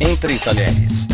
Entre Talheres.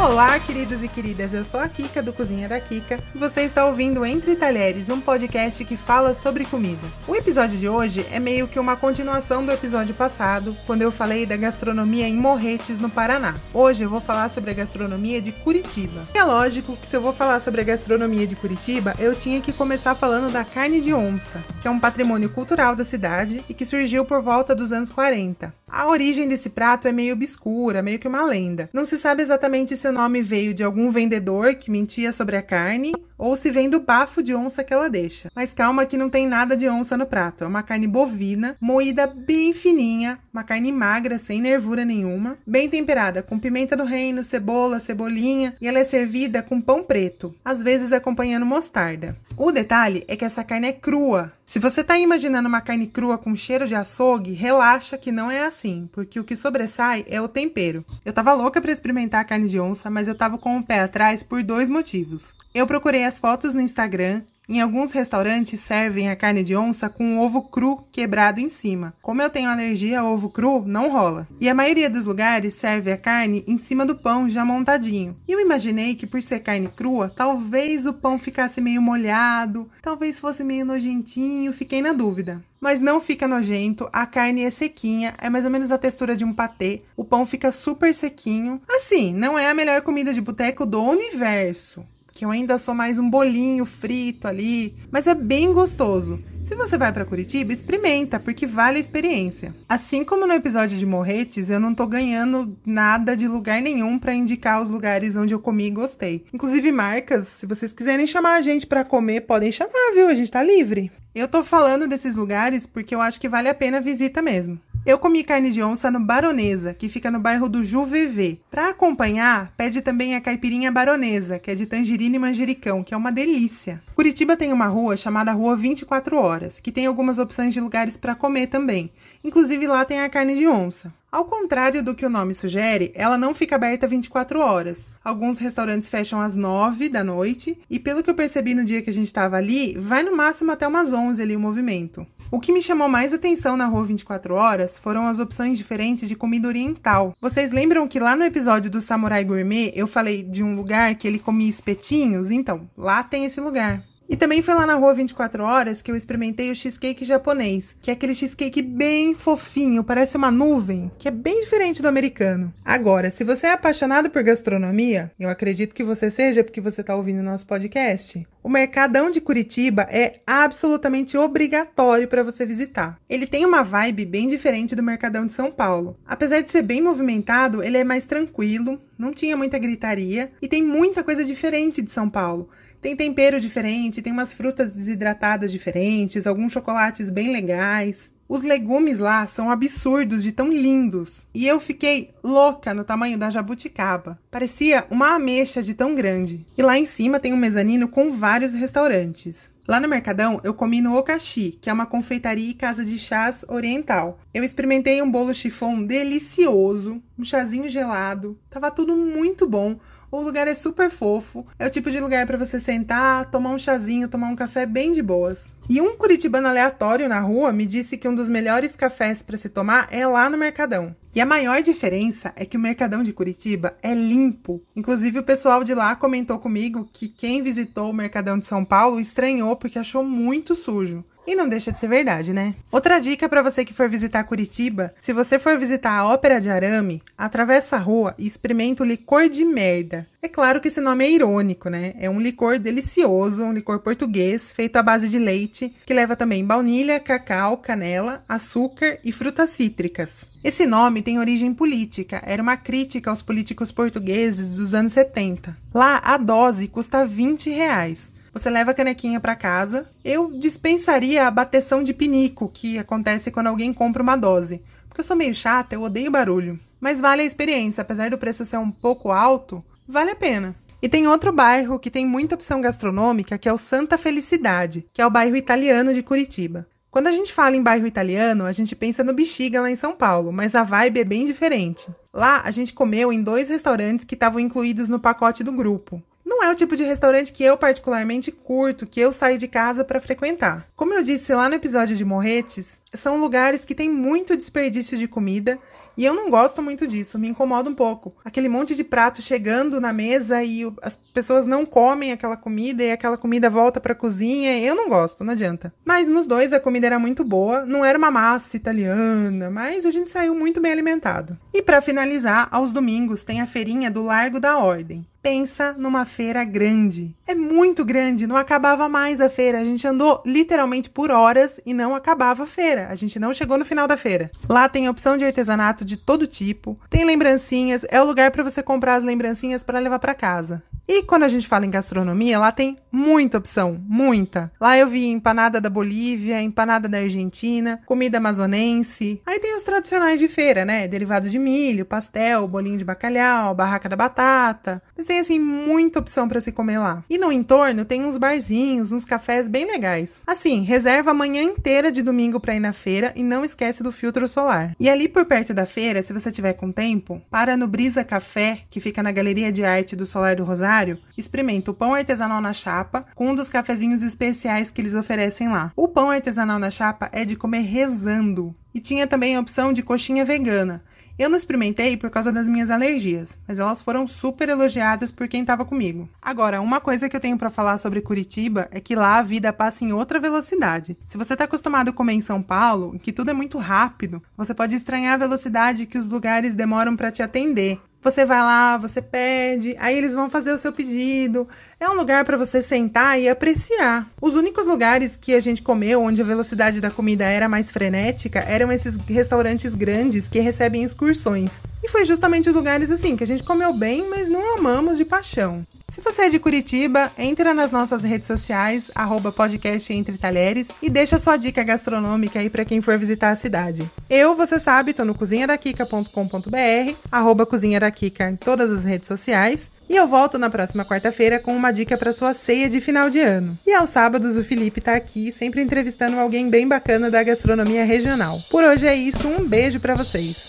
Olá, queridos e queridas, eu sou a Kika do Cozinha da Kika e você está ouvindo Entre Talheres, um podcast que fala sobre comida. O episódio de hoje é meio que uma continuação do episódio passado, quando eu falei da gastronomia em Morretes, no Paraná. Hoje eu vou falar sobre a gastronomia de Curitiba. É lógico que se eu vou falar sobre a gastronomia de Curitiba, eu tinha que começar falando da carne de onça, que é um patrimônio cultural da cidade e que surgiu por volta dos anos 40. A origem desse prato é meio obscura, meio que uma lenda. Não se sabe exatamente se o nome veio de algum vendedor que mentia sobre a carne ou se vem do bafo de onça que ela deixa. Mas calma que não tem nada de onça no prato. É uma carne bovina, moída bem fininha, uma carne magra, sem nervura nenhuma, bem temperada com pimenta do reino, cebola, cebolinha, e ela é servida com pão preto, às vezes acompanhando mostarda. O detalhe é que essa carne é crua. Se você está imaginando uma carne crua com cheiro de açougue, relaxa que não é assim, porque o que sobressai é o tempero. Eu tava louca para experimentar a carne de onça, mas eu tava com o pé atrás por dois motivos. Eu procurei as fotos no Instagram. Em alguns restaurantes servem a carne de onça com ovo cru quebrado em cima. Como eu tenho alergia a ovo cru, não rola. E a maioria dos lugares serve a carne em cima do pão já montadinho. E eu imaginei que por ser carne crua, talvez o pão ficasse meio molhado, talvez fosse meio nojentinho, fiquei na dúvida. Mas não fica nojento, a carne é sequinha, é mais ou menos a textura de um patê, o pão fica super sequinho. Assim, não é a melhor comida de boteco do universo que eu ainda sou mais um bolinho frito ali, mas é bem gostoso. Se você vai para Curitiba, experimenta, porque vale a experiência. Assim como no episódio de Morretes, eu não tô ganhando nada de lugar nenhum para indicar os lugares onde eu comi e gostei. Inclusive marcas, se vocês quiserem chamar a gente para comer, podem chamar, viu? A gente tá livre. Eu tô falando desses lugares porque eu acho que vale a pena a visita mesmo. Eu comi carne de onça no Baronesa, que fica no bairro do Juvevê. Para acompanhar, pede também a caipirinha baronesa, que é de tangerina e manjericão, que é uma delícia. Curitiba tem uma rua chamada Rua 24 Horas, que tem algumas opções de lugares para comer também. Inclusive lá tem a carne de onça. Ao contrário do que o nome sugere, ela não fica aberta 24 horas. Alguns restaurantes fecham às 9 da noite e, pelo que eu percebi no dia que a gente estava ali, vai no máximo até umas 11 ali o movimento. O que me chamou mais atenção na Rua 24 Horas foram as opções diferentes de comida oriental. Vocês lembram que lá no episódio do Samurai Gourmet eu falei de um lugar que ele comia espetinhos? Então, lá tem esse lugar. E também foi lá na rua 24 horas que eu experimentei o cheesecake japonês, que é aquele cheesecake bem fofinho, parece uma nuvem, que é bem diferente do americano. Agora, se você é apaixonado por gastronomia, eu acredito que você seja porque você está ouvindo nosso podcast. O Mercadão de Curitiba é absolutamente obrigatório para você visitar. Ele tem uma vibe bem diferente do Mercadão de São Paulo. Apesar de ser bem movimentado, ele é mais tranquilo, não tinha muita gritaria e tem muita coisa diferente de São Paulo. Tem tempero diferente, tem umas frutas desidratadas diferentes, alguns chocolates bem legais. Os legumes lá são absurdos de tão lindos. E eu fiquei louca no tamanho da jabuticaba. Parecia uma ameixa de tão grande. E lá em cima tem um mezanino com vários restaurantes. Lá no Mercadão, eu comi no Okashi, que é uma confeitaria e casa de chás oriental. Eu experimentei um bolo chifon delicioso, um chazinho gelado. Tava tudo muito bom o lugar é super fofo, é o tipo de lugar para você sentar, tomar um chazinho, tomar um café bem de boas. E um curitibano aleatório na rua me disse que um dos melhores cafés para se tomar é lá no Mercadão. E a maior diferença é que o Mercadão de Curitiba é limpo. Inclusive o pessoal de lá comentou comigo que quem visitou o Mercadão de São Paulo estranhou porque achou muito sujo. E não deixa de ser verdade, né? Outra dica para você que for visitar Curitiba: se você for visitar a Ópera de Arame, atravessa a rua e experimenta o licor de merda. É claro que esse nome é irônico, né? É um licor delicioso, um licor português feito à base de leite, que leva também baunilha, cacau, canela, açúcar e frutas cítricas. Esse nome tem origem política, era uma crítica aos políticos portugueses dos anos 70. Lá, a dose custa 20 reais. Você leva a canequinha para casa. Eu dispensaria a bateção de pinico, que acontece quando alguém compra uma dose. Porque eu sou meio chata, eu odeio barulho. Mas vale a experiência, apesar do preço ser um pouco alto, vale a pena. E tem outro bairro que tem muita opção gastronômica, que é o Santa Felicidade, que é o bairro italiano de Curitiba. Quando a gente fala em bairro italiano, a gente pensa no Bexiga lá em São Paulo, mas a vibe é bem diferente. Lá a gente comeu em dois restaurantes que estavam incluídos no pacote do grupo não é o tipo de restaurante que eu particularmente curto, que eu saio de casa para frequentar. Como eu disse lá no episódio de Morretes, são lugares que tem muito desperdício de comida e eu não gosto muito disso, me incomoda um pouco. Aquele monte de prato chegando na mesa e as pessoas não comem aquela comida e aquela comida volta para a cozinha, eu não gosto, não adianta. Mas nos dois a comida era muito boa, não era uma massa italiana, mas a gente saiu muito bem alimentado. E para finalizar, aos domingos tem a feirinha do Largo da Ordem. Pensa numa feira grande. É muito grande, não acabava mais a feira. A gente andou literalmente por horas e não acabava a feira. A gente não chegou no final da feira. Lá tem opção de artesanato de todo tipo, tem lembrancinhas, é o lugar para você comprar as lembrancinhas para levar para casa. E quando a gente fala em gastronomia, lá tem muita opção, muita. Lá eu vi empanada da Bolívia, empanada da Argentina, comida amazonense. Aí tem os tradicionais de feira, né? Derivado de milho, pastel, bolinho de bacalhau, barraca da batata. Mas tem assim muita opção para se comer lá. E no entorno tem uns barzinhos, uns cafés bem legais. Assim, reserva a manhã inteira de domingo para ir na feira e não esquece do filtro solar. E ali por perto da feira, se você tiver com tempo, para no Brisa Café, que fica na Galeria de Arte do Solar do Rosário experimenta o pão artesanal na chapa com um dos cafezinhos especiais que eles oferecem lá. O pão artesanal na chapa é de comer rezando. E tinha também a opção de coxinha vegana. Eu não experimentei por causa das minhas alergias, mas elas foram super elogiadas por quem estava comigo. Agora, uma coisa que eu tenho para falar sobre Curitiba é que lá a vida passa em outra velocidade. Se você está acostumado a comer em São Paulo, que tudo é muito rápido, você pode estranhar a velocidade que os lugares demoram para te atender. Você vai lá, você pede, aí eles vão fazer o seu pedido. É um lugar para você sentar e apreciar. Os únicos lugares que a gente comeu onde a velocidade da comida era mais frenética eram esses restaurantes grandes que recebem excursões. E foi justamente os lugares assim que a gente comeu bem, mas não amamos de paixão. Se você é de Curitiba, entra nas nossas redes sociais, arroba podcast Entre Talheres, e deixa sua dica gastronômica aí para quem for visitar a cidade. Eu, você sabe, tô no cozinhadakika.com.br, arroba cozinha da Kika em todas as redes sociais, e eu volto na próxima quarta-feira com uma dica para sua ceia de final de ano. E aos sábados o Felipe tá aqui, sempre entrevistando alguém bem bacana da gastronomia regional. Por hoje é isso, um beijo para vocês.